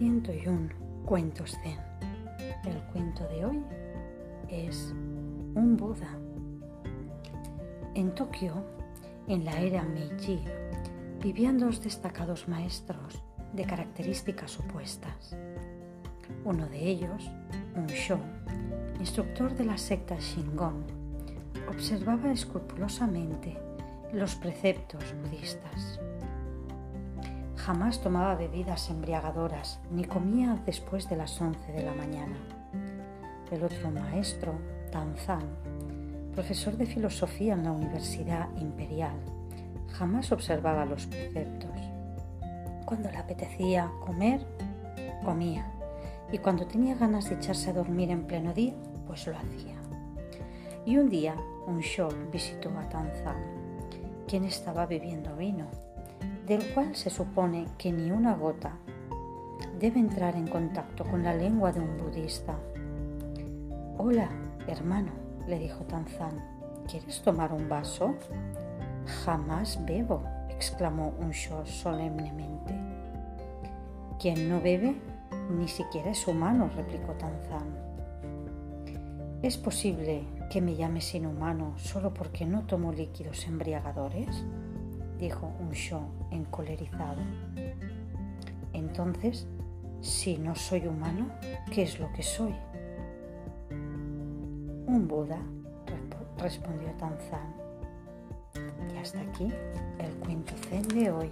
un cuento zen. El cuento de hoy es un Buda. En Tokio, en la era Meiji, vivían dos destacados maestros de características opuestas. Uno de ellos, un Sho, instructor de la secta Shingon, observaba escrupulosamente los preceptos budistas Jamás tomaba bebidas embriagadoras ni comía después de las 11 de la mañana. El otro maestro, Tanzan, profesor de filosofía en la Universidad Imperial, jamás observaba los preceptos. Cuando le apetecía comer, comía. Y cuando tenía ganas de echarse a dormir en pleno día, pues lo hacía. Y un día, un show visitó a Tanzan, quien estaba bebiendo vino del cual se supone que ni una gota debe entrar en contacto con la lengua de un budista. Hola, hermano, le dijo Tanzan, ¿quieres tomar un vaso? Jamás bebo, exclamó un Sho solemnemente. Quien no bebe ni siquiera es humano, replicó Tanzan. ¿Es posible que me llames inhumano solo porque no tomo líquidos embriagadores? Dijo un Sho encolerizado. Entonces, si no soy humano, ¿qué es lo que soy? Un Buda, respondió Tanzan. Y hasta aquí el cuento zen de hoy.